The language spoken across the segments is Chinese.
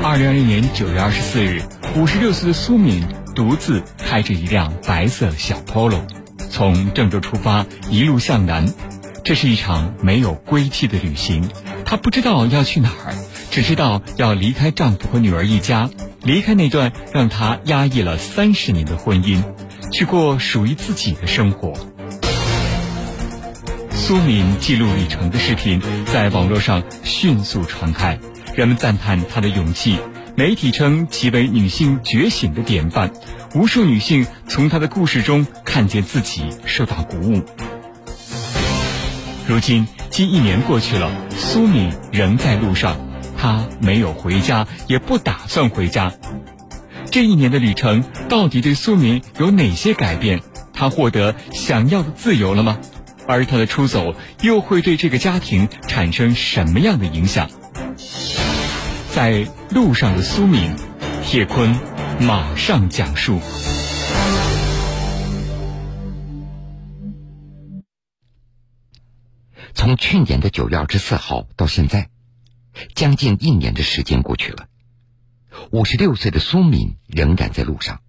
二零二零年九月二十四日，五十六岁的苏敏独自开着一辆白色小 Polo，从郑州出发，一路向南。这是一场没有归期的旅行。她不知道要去哪儿，只知道要离开丈夫和女儿一家，离开那段让她压抑了三十年的婚姻，去过属于自己的生活。苏敏记录旅程的视频在网络上迅速传开。人们赞叹她的勇气，媒体称其为女性觉醒的典范。无数女性从她的故事中看见自己，受到鼓舞。如今，近一年过去了，苏敏仍在路上，她没有回家，也不打算回家。这一年的旅程，到底对苏敏有哪些改变？她获得想要的自由了吗？而她的出走，又会对这个家庭产生什么样的影响？在路上的苏敏，铁坤马上讲述。从去年的九月二十四号到现在，将近一年的时间过去了。五十六岁的苏敏仍然在路上，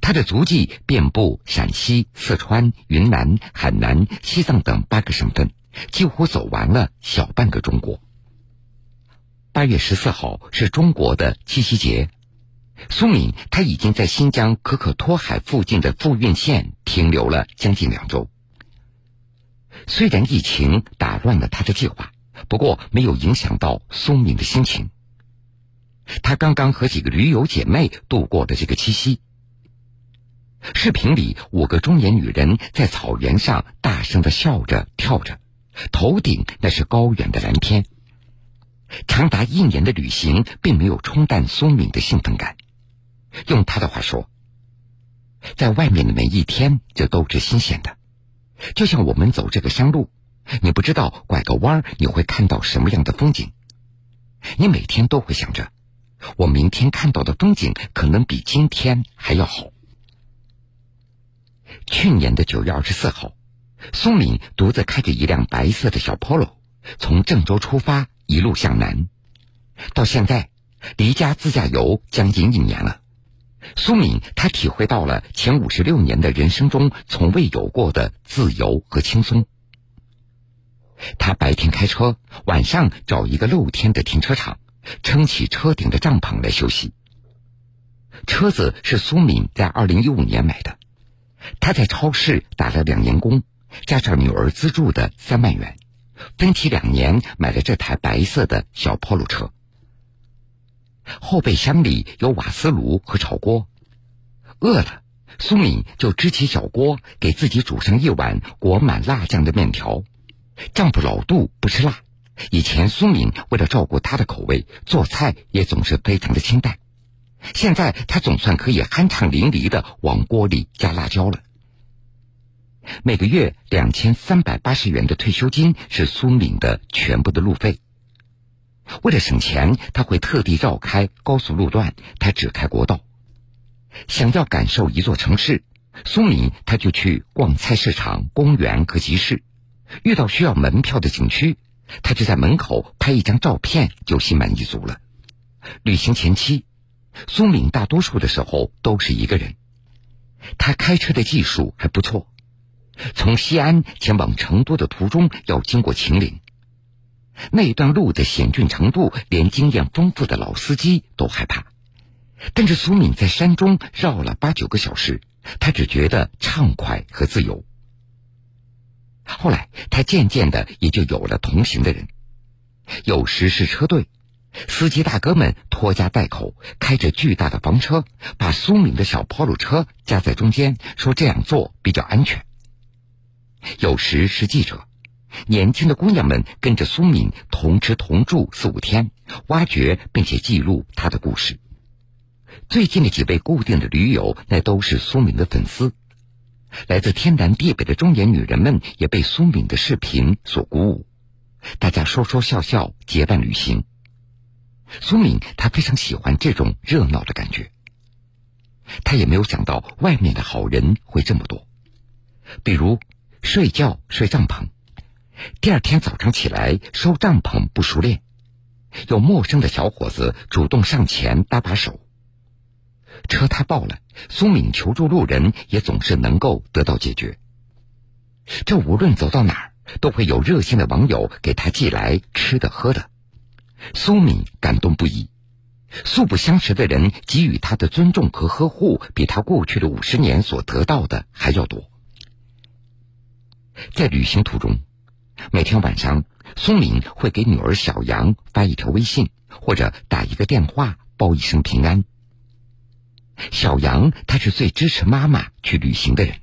他的足迹遍布陕西、四川、云南、海南、西藏等八个省份，几乎走完了小半个中国。八月十四号是中国的七夕节，苏敏他已经在新疆可可托海附近的富蕴县停留了将近两周。虽然疫情打乱了他的计划，不过没有影响到苏敏的心情。他刚刚和几个驴友姐妹度过了这个七夕。视频里，五个中年女人在草原上大声的笑着跳着，头顶那是高远的蓝天。长达一年的旅行并没有冲淡苏敏的兴奋感。用他的话说，在外面的每一天就都是新鲜的，就像我们走这个山路，你不知道拐个弯你会看到什么样的风景。你每天都会想着，我明天看到的风景可能比今天还要好。去年的九月二十四号，苏敏独自开着一辆白色的小 Polo，从郑州出发。一路向南，到现在离家自驾游将近一年了。苏敏她体会到了前五十六年的人生中从未有过的自由和轻松。他白天开车，晚上找一个露天的停车场，撑起车顶的帐篷来休息。车子是苏敏在二零一五年买的，他在超市打了两年工，加上女儿资助的三万元。分期两年买了这台白色的小 Polo 车，后备箱里有瓦斯炉和炒锅。饿了，苏敏就支起小锅，给自己煮上一碗裹满辣酱的面条。丈夫老杜不吃辣，以前苏敏为了照顾他的口味，做菜也总是非常的清淡。现在他总算可以酣畅淋漓的往锅里加辣椒了。每个月两千三百八十元的退休金是苏敏的全部的路费。为了省钱，他会特地绕开高速路段，他只开国道。想要感受一座城市，苏敏他就去逛菜市场、公园和集市。遇到需要门票的景区，他就在门口拍一张照片，就心满意足了。旅行前期，苏敏大多数的时候都是一个人，他开车的技术还不错。从西安前往成都的途中要经过秦岭，那段路的险峻程度，连经验丰富的老司机都害怕。但是苏敏在山中绕了八九个小时，他只觉得畅快和自由。后来，他渐渐的也就有了同行的人，有时是车队，司机大哥们拖家带口，开着巨大的房车，把苏敏的小 Polo 车夹在中间，说这样做比较安全。有时是记者，年轻的姑娘们跟着苏敏同吃同住四五天，挖掘并且记录她的故事。最近的几位固定的驴友，那都是苏敏的粉丝。来自天南地北的中年女人们也被苏敏的视频所鼓舞，大家说说笑笑结伴旅行。苏敏她非常喜欢这种热闹的感觉，她也没有想到外面的好人会这么多，比如。睡觉睡帐篷，第二天早上起来收帐篷不熟练，有陌生的小伙子主动上前搭把手。车胎爆了，苏敏求助路人也总是能够得到解决。这无论走到哪儿，都会有热心的网友给他寄来吃的喝的。苏敏感动不已，素不相识的人给予他的尊重和呵护，比他过去的五十年所得到的还要多。在旅行途中，每天晚上，苏敏会给女儿小杨发一条微信，或者打一个电话报一声平安。小杨他是最支持妈妈去旅行的人。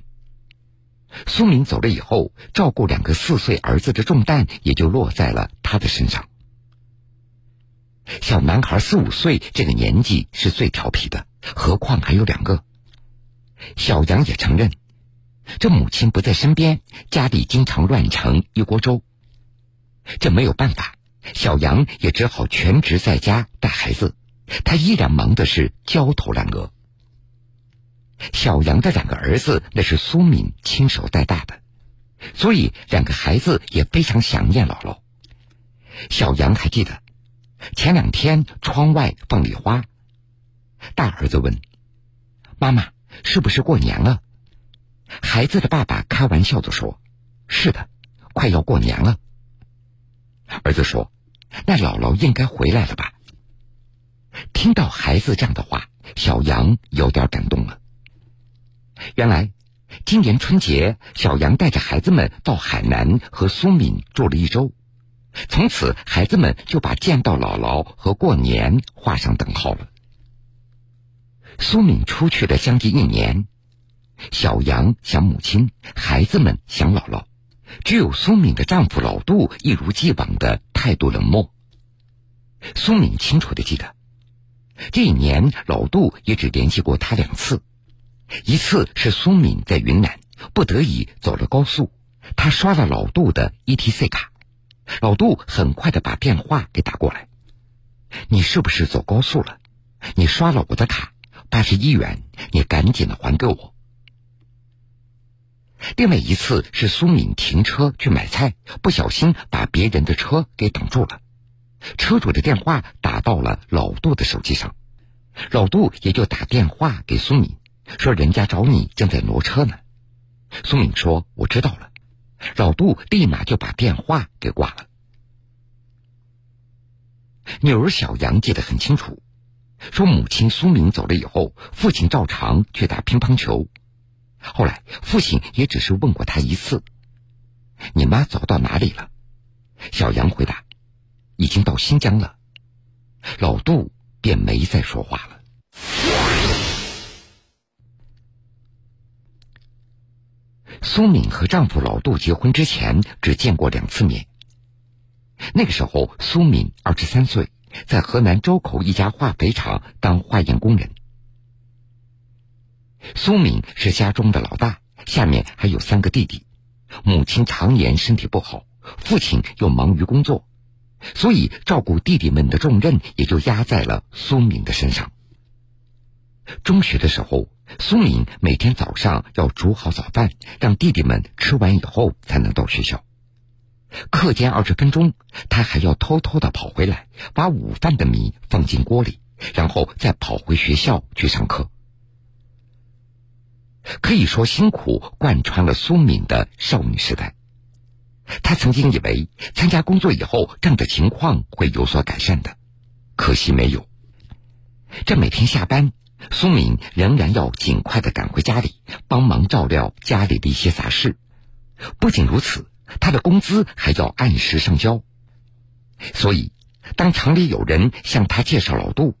苏敏走了以后，照顾两个四岁儿子的重担也就落在了他的身上。小男孩四五岁这个年纪是最调皮的，何况还有两个。小杨也承认，这母亲不在身边，家里经常乱成一锅粥。这没有办法，小杨也只好全职在家带孩子，他依然忙的是焦头烂额。小杨的两个儿子那是苏敏亲手带大的，所以两个孩子也非常想念姥姥。小杨还记得。前两天窗外放礼花，大儿子问：“妈妈，是不是过年了？”孩子的爸爸开玩笑的说：“是的，快要过年了。”儿子说：“那姥姥应该回来了吧？”听到孩子这样的话，小杨有点感动了。原来，今年春节，小杨带着孩子们到海南和苏敏住了一周。从此，孩子们就把见到姥姥和过年画上等号了。苏敏出去了将近一年，小杨想母亲，孩子们想姥姥，只有苏敏的丈夫老杜一如既往的态度冷漠。苏敏清楚的记得，这一年老杜也只联系过他两次，一次是苏敏在云南不得已走了高速，他刷了老杜的 ETC 卡。老杜很快的把电话给打过来，你是不是走高速了？你刷了我的卡，八十一元，你赶紧的还给我。另外一次是苏敏停车去买菜，不小心把别人的车给挡住了，车主的电话打到了老杜的手机上，老杜也就打电话给苏敏，说人家找你正在挪车呢。苏敏说我知道了。老杜立马就把电话给挂了。女儿小杨记得很清楚，说母亲苏敏走了以后，父亲照常去打乒乓球。后来父亲也只是问过他一次：“你妈走到哪里了？”小杨回答：“已经到新疆了。”老杜便没再说话了。苏敏和丈夫老杜结婚之前只见过两次面。那个时候，苏敏二十三岁，在河南周口一家化肥厂当化验工人。苏敏是家中的老大，下面还有三个弟弟。母亲常年身体不好，父亲又忙于工作，所以照顾弟弟们的重任也就压在了苏敏的身上。中学的时候。苏敏每天早上要煮好早饭，让弟弟们吃完以后才能到学校。课间二十分钟，他还要偷偷的跑回来，把午饭的米放进锅里，然后再跑回学校去上课。可以说，辛苦贯穿了苏敏的少女时代。她曾经以为参加工作以后，这样的情况会有所改善的，可惜没有。这每天下班。苏敏仍然要尽快的赶回家里，帮忙照料家里的一些杂事。不仅如此，她的工资还要按时上交。所以，当厂里有人向她介绍老杜，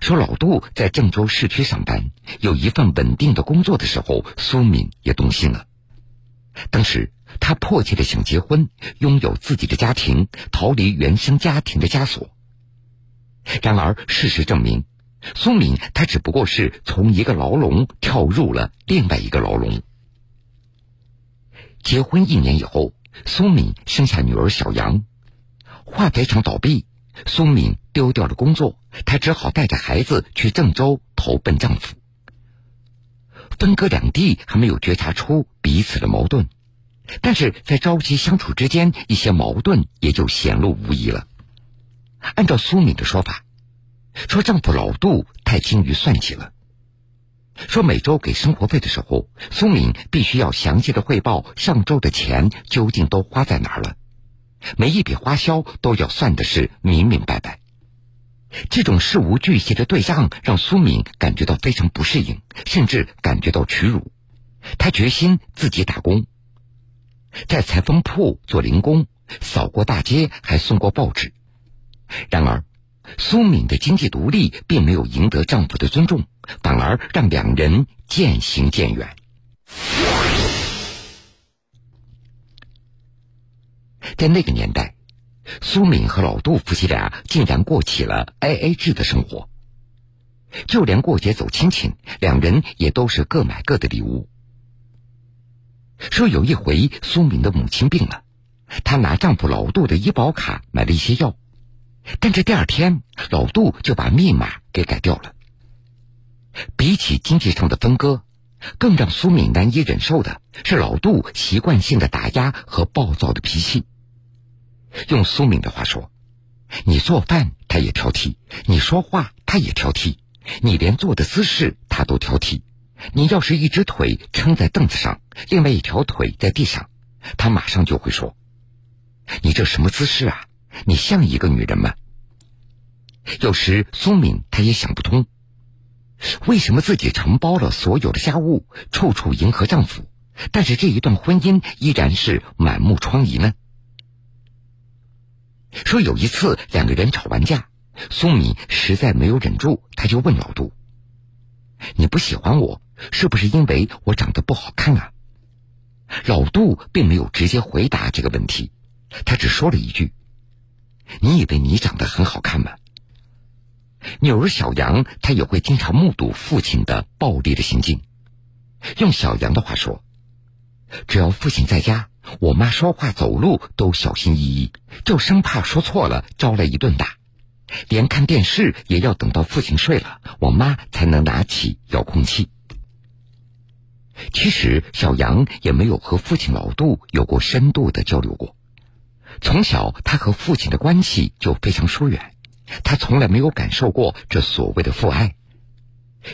说老杜在郑州市区上班，有一份稳定的工作的时候，苏敏也动心了。当时，她迫切的想结婚，拥有自己的家庭，逃离原生家庭的枷锁。然而，事实证明。苏敏，她只不过是从一个牢笼跳入了另外一个牢笼。结婚一年以后，苏敏生下女儿小杨，化肥厂倒闭，苏敏丢掉了工作，她只好带着孩子去郑州投奔丈夫。分隔两地，还没有觉察出彼此的矛盾，但是在朝夕相处之间，一些矛盾也就显露无遗了。按照苏敏的说法，说丈夫老杜太精于算计了。说每周给生活费的时候，苏敏必须要详细的汇报上周的钱究竟都花在哪儿了，每一笔花销都要算的是明明白白。这种事无巨细的对账让苏敏感觉到非常不适应，甚至感觉到屈辱。她决心自己打工，在裁缝铺做零工，扫过大街，还送过报纸。然而。苏敏的经济独立并没有赢得丈夫的尊重，反而让两人渐行渐远。在那个年代，苏敏和老杜夫妻俩竟然过起了 AA 制的生活，就连过节走亲戚，两人也都是各买各的礼物。说有一回，苏敏的母亲病了，她拿丈夫老杜的医保卡买了一些药。但这第二天，老杜就把密码给改掉了。比起经济上的分割，更让苏敏难以忍受的是老杜习惯性的打压和暴躁的脾气。用苏敏的话说：“你做饭他也挑剔，你说话他也挑剔，你连坐的姿势他都挑剔。你要是一只腿撑在凳子上，另外一条腿在地上，他马上就会说：‘你这什么姿势啊？’”你像一个女人吗？有时苏敏她也想不通，为什么自己承包了所有的家务，处处迎合丈夫，但是这一段婚姻依然是满目疮痍呢？说有一次两个人吵完架，苏敏实在没有忍住，他就问老杜：“你不喜欢我，是不是因为我长得不好看啊？”老杜并没有直接回答这个问题，他只说了一句。你以为你长得很好看吗？女儿小杨，她也会经常目睹父亲的暴力的行径。用小杨的话说，只要父亲在家，我妈说话走路都小心翼翼，就生怕说错了招来一顿打。连看电视也要等到父亲睡了，我妈才能拿起遥控器。其实小杨也没有和父亲老杜有过深度的交流过。从小，他和父亲的关系就非常疏远，他从来没有感受过这所谓的父爱。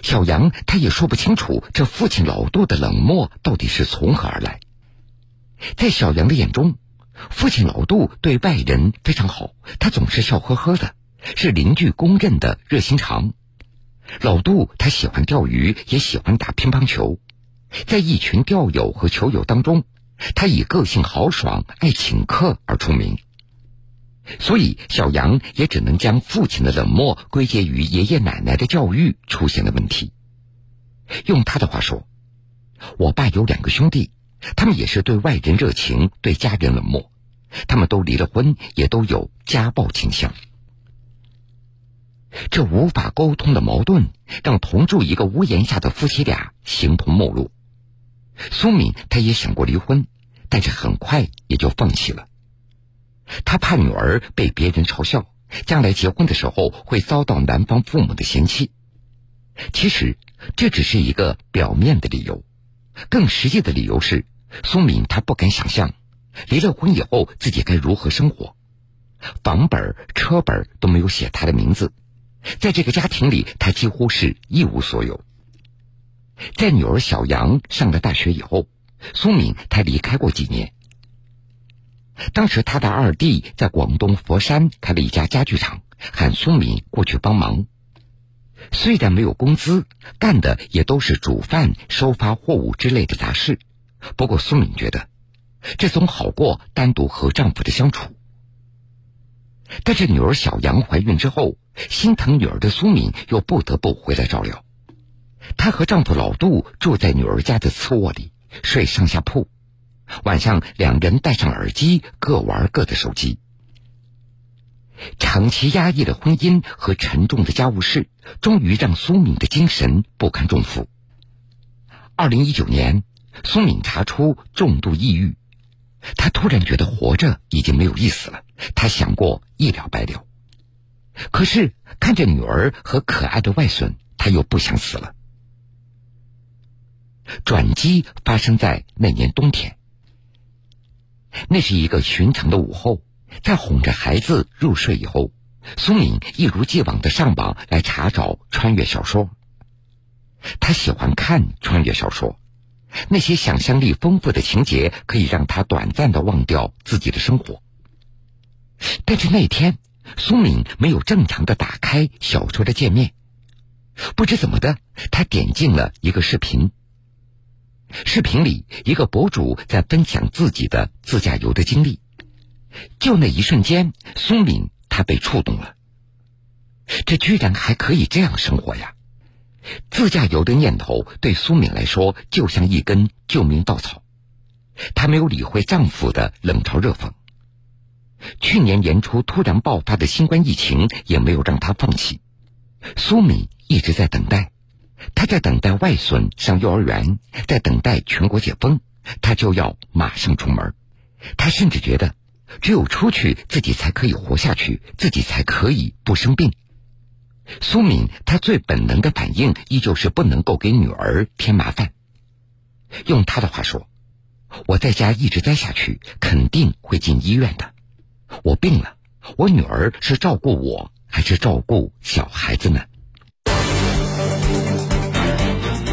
小杨他也说不清楚这父亲老杜的冷漠到底是从何而来。在小杨的眼中，父亲老杜对外人非常好，他总是笑呵呵的，是邻居公认的热心肠。老杜他喜欢钓鱼，也喜欢打乒乓球，在一群钓友和球友当中。他以个性豪爽、爱请客而出名，所以小杨也只能将父亲的冷漠归结于爷爷奶奶的教育出现了问题。用他的话说：“我爸有两个兄弟，他们也是对外人热情，对家人冷漠。他们都离了婚，也都有家暴倾向。这无法沟通的矛盾，让同住一个屋檐下的夫妻俩形同陌路。苏敏，她也想过离婚。”但是很快也就放弃了。他怕女儿被别人嘲笑，将来结婚的时候会遭到男方父母的嫌弃。其实这只是一个表面的理由，更实际的理由是，苏敏她不敢想象，离了婚以后自己该如何生活。房本、车本都没有写她的名字，在这个家庭里，她几乎是一无所有。在女儿小杨上了大学以后。苏敏，她离开过几年。当时他的二弟在广东佛山开了一家家具厂，喊苏敏过去帮忙。虽然没有工资，干的也都是煮饭、收发货物之类的杂事。不过苏敏觉得，这总好过单独和丈夫的相处。但是女儿小杨怀孕之后，心疼女儿的苏敏又不得不回来照料。她和丈夫老杜住在女儿家的次卧里。睡上下铺，晚上两人戴上耳机，各玩各的手机。长期压抑的婚姻和沉重的家务事，终于让苏敏的精神不堪重负。二零一九年，苏敏查出重度抑郁，她突然觉得活着已经没有意思了，她想过一了百了。可是看着女儿和可爱的外孙，她又不想死了。转机发生在那年冬天。那是一个寻常的午后，在哄着孩子入睡以后，苏敏一如既往的上网来查找穿越小说。他喜欢看穿越小说，那些想象力丰富的情节可以让他短暂的忘掉自己的生活。但是那天，苏敏没有正常的打开小说的界面，不知怎么的，他点进了一个视频。视频里，一个博主在分享自己的自驾游的经历。就那一瞬间，苏敏他被触动了。这居然还可以这样生活呀！自驾游的念头对苏敏来说就像一根救命稻草。她没有理会丈夫的冷嘲热讽。去年年初突然爆发的新冠疫情也没有让她放弃。苏敏一直在等待。他在等待外孙上幼儿园，在等待全国解封，他就要马上出门。他甚至觉得，只有出去，自己才可以活下去，自己才可以不生病。苏敏，他最本能的反应依旧是不能够给女儿添麻烦。用他的话说：“我在家一直待下去，肯定会进医院的。我病了，我女儿是照顾我，还是照顾小孩子呢？”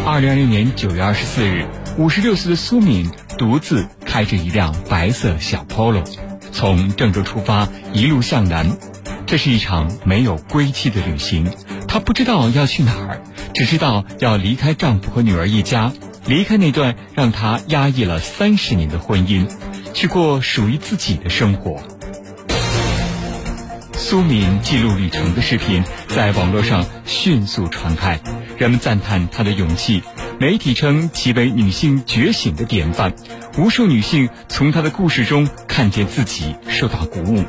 二零二零年九月二十四日，五十六岁的苏敏独自开着一辆白色小 Polo，从郑州出发，一路向南。这是一场没有归期的旅行。她不知道要去哪儿，只知道要离开丈夫和女儿一家，离开那段让她压抑了三十年的婚姻，去过属于自己的生活。苏敏记录旅程的视频在网络上迅速传开。人们赞叹她的勇气，媒体称其为女性觉醒的典范。无数女性从她的故事中看见自己，受到鼓舞。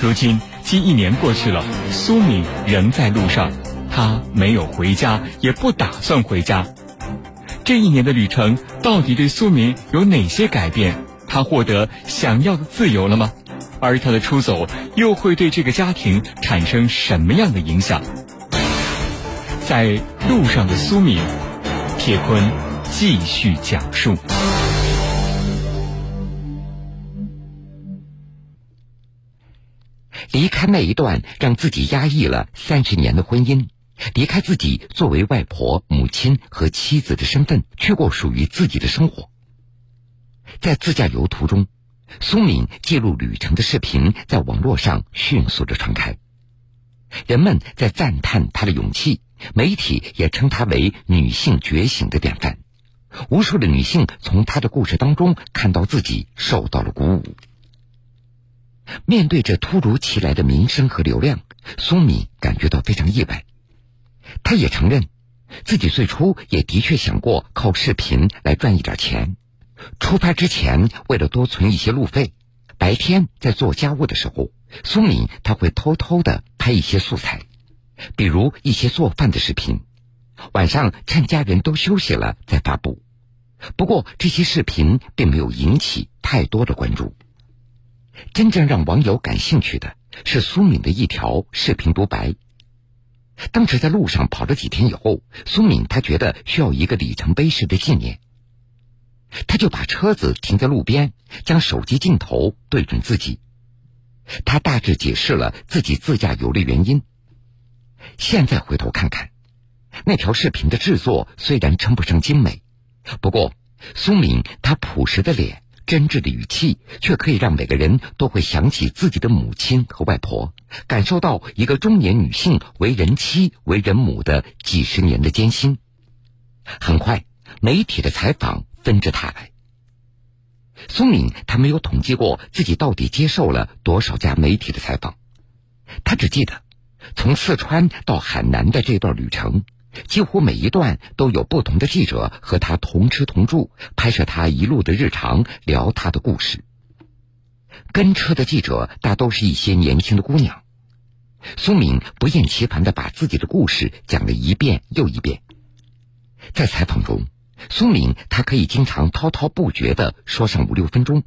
如今，近一年过去了，苏敏仍在路上，她没有回家，也不打算回家。这一年的旅程，到底对苏敏有哪些改变？她获得想要的自由了吗？而她的出走，又会对这个家庭产生什么样的影响？在路上的苏敏，铁坤继续讲述。离开那一段让自己压抑了三十年的婚姻，离开自己作为外婆、母亲和妻子的身份，去过属于自己的生活。在自驾游途中，苏敏记录旅程的视频在网络上迅速的传开，人们在赞叹她的勇气。媒体也称她为女性觉醒的典范，无数的女性从她的故事当中看到自己，受到了鼓舞。面对着突如其来的名声和流量，苏敏感觉到非常意外。她也承认，自己最初也的确想过靠视频来赚一点钱。出发之前，为了多存一些路费，白天在做家务的时候，苏敏她会偷偷的拍一些素材。比如一些做饭的视频，晚上趁家人都休息了再发布。不过这些视频并没有引起太多的关注。真正让网友感兴趣的是苏敏的一条视频独白。当时在路上跑了几天以后，苏敏她觉得需要一个里程碑式的纪念，他就把车子停在路边，将手机镜头对准自己。他大致解释了自己自驾游的原因。现在回头看看，那条视频的制作虽然称不上精美，不过苏敏她朴实的脸、真挚的语气，却可以让每个人都会想起自己的母亲和外婆，感受到一个中年女性为人妻、为人母的几十年的艰辛。很快，媒体的采访纷至沓来。苏敏她没有统计过自己到底接受了多少家媒体的采访，她只记得。从四川到海南的这段旅程，几乎每一段都有不同的记者和他同吃同住，拍摄他一路的日常，聊他的故事。跟车的记者大都是一些年轻的姑娘。苏敏不厌其烦的把自己的故事讲了一遍又一遍。在采访中，苏敏她可以经常滔滔不绝的说上五六分钟。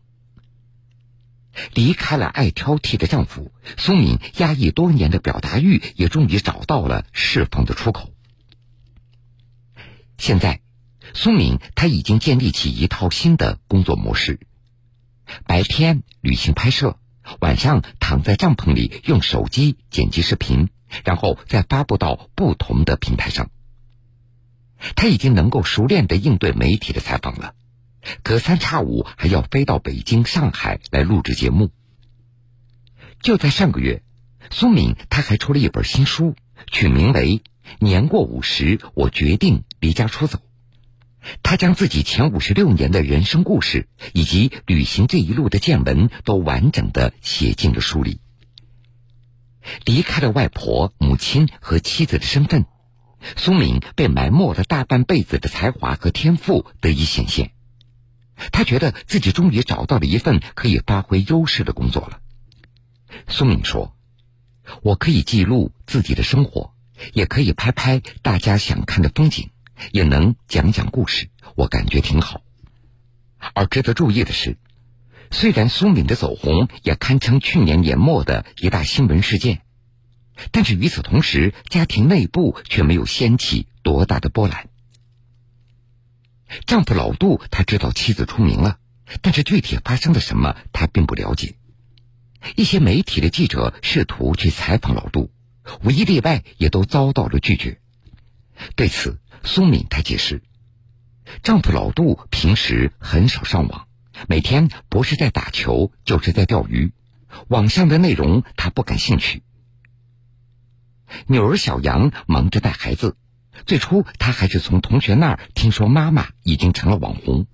离开了爱挑剔的丈夫，苏敏压抑多年的表达欲也终于找到了释放的出口。现在，苏敏她已经建立起一套新的工作模式：白天旅行拍摄，晚上躺在帐篷里用手机剪辑视频，然后再发布到不同的平台上。他已经能够熟练的应对媒体的采访了，隔三差五还要飞到北京、上海来录制节目。就在上个月，苏敏他还出了一本新书，取名为《年过五十，我决定离家出走》。他将自己前五十六年的人生故事以及旅行这一路的见闻都完整的写进了书里。离开了外婆、母亲和妻子的身份，苏敏被埋没了大半辈子的才华和天赋得以显现。他觉得自己终于找到了一份可以发挥优势的工作了。苏敏说：“我可以记录自己的生活，也可以拍拍大家想看的风景。”也能讲讲故事，我感觉挺好。而值得注意的是，虽然苏敏的走红也堪称去年年末的一大新闻事件，但是与此同时，家庭内部却没有掀起多大的波澜。丈夫老杜他知道妻子出名了，但是具体发生了什么，他并不了解。一些媒体的记者试图去采访老杜，无一例外也都遭到了拒绝。对此，苏敏她解释，丈夫老杜平时很少上网，每天不是在打球就是在钓鱼，网上的内容他不感兴趣。女儿小杨忙着带孩子，最初她还是从同学那儿听说妈妈已经成了网红，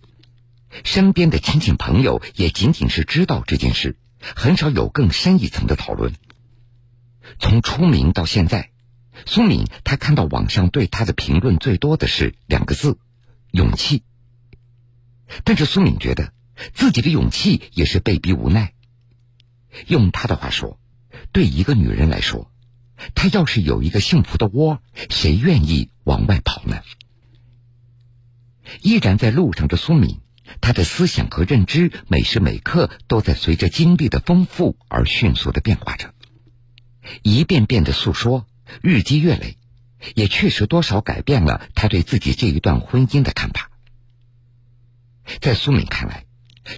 身边的亲戚朋友也仅仅是知道这件事，很少有更深一层的讨论。从出名到现在。苏敏，她看到网上对她的评论最多的是两个字：勇气。但是苏敏觉得自己的勇气也是被逼无奈。用她的话说，对一个女人来说，她要是有一个幸福的窝，谁愿意往外跑呢？依然在路上的苏敏，她的思想和认知每时每刻都在随着经历的丰富而迅速的变化着，一遍遍的诉说。日积月累，也确实多少改变了她对自己这一段婚姻的看法。在苏敏看来，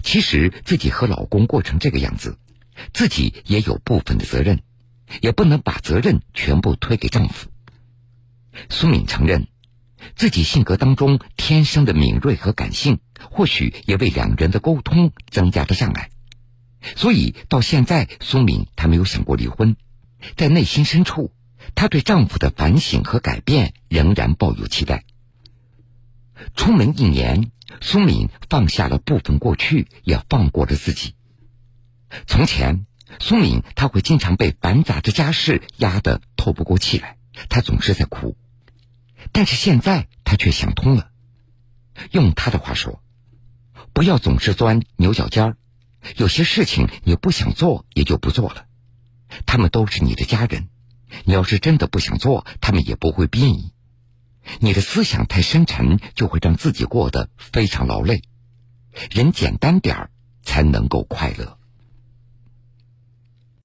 其实自己和老公过成这个样子，自己也有部分的责任，也不能把责任全部推给丈夫。苏敏承认，自己性格当中天生的敏锐和感性，或许也为两人的沟通增加了障碍。所以到现在，苏敏她没有想过离婚，在内心深处。她对丈夫的反省和改变仍然抱有期待。出门一年，苏敏放下了部分过去，也放过了自己。从前，苏敏她会经常被繁杂的家事压得透不过气来，她总是在哭。但是现在，她却想通了。用她的话说：“不要总是钻牛角尖儿，有些事情你不想做，也就不做了。他们都是你的家人。”你要是真的不想做，他们也不会逼你。你的思想太深沉，就会让自己过得非常劳累。人简单点儿，才能够快乐。